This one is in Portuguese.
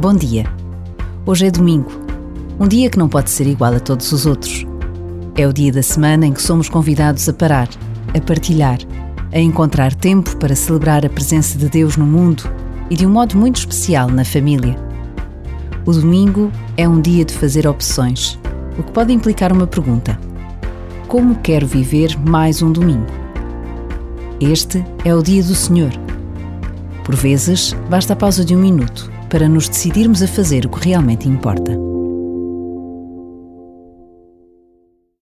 Bom dia. Hoje é domingo, um dia que não pode ser igual a todos os outros. É o dia da semana em que somos convidados a parar, a partilhar, a encontrar tempo para celebrar a presença de Deus no mundo e de um modo muito especial na família. O domingo é um dia de fazer opções, o que pode implicar uma pergunta: Como quero viver mais um domingo? Este é o dia do Senhor. Por vezes, basta a pausa de um minuto para nos decidirmos a fazer o que realmente importa.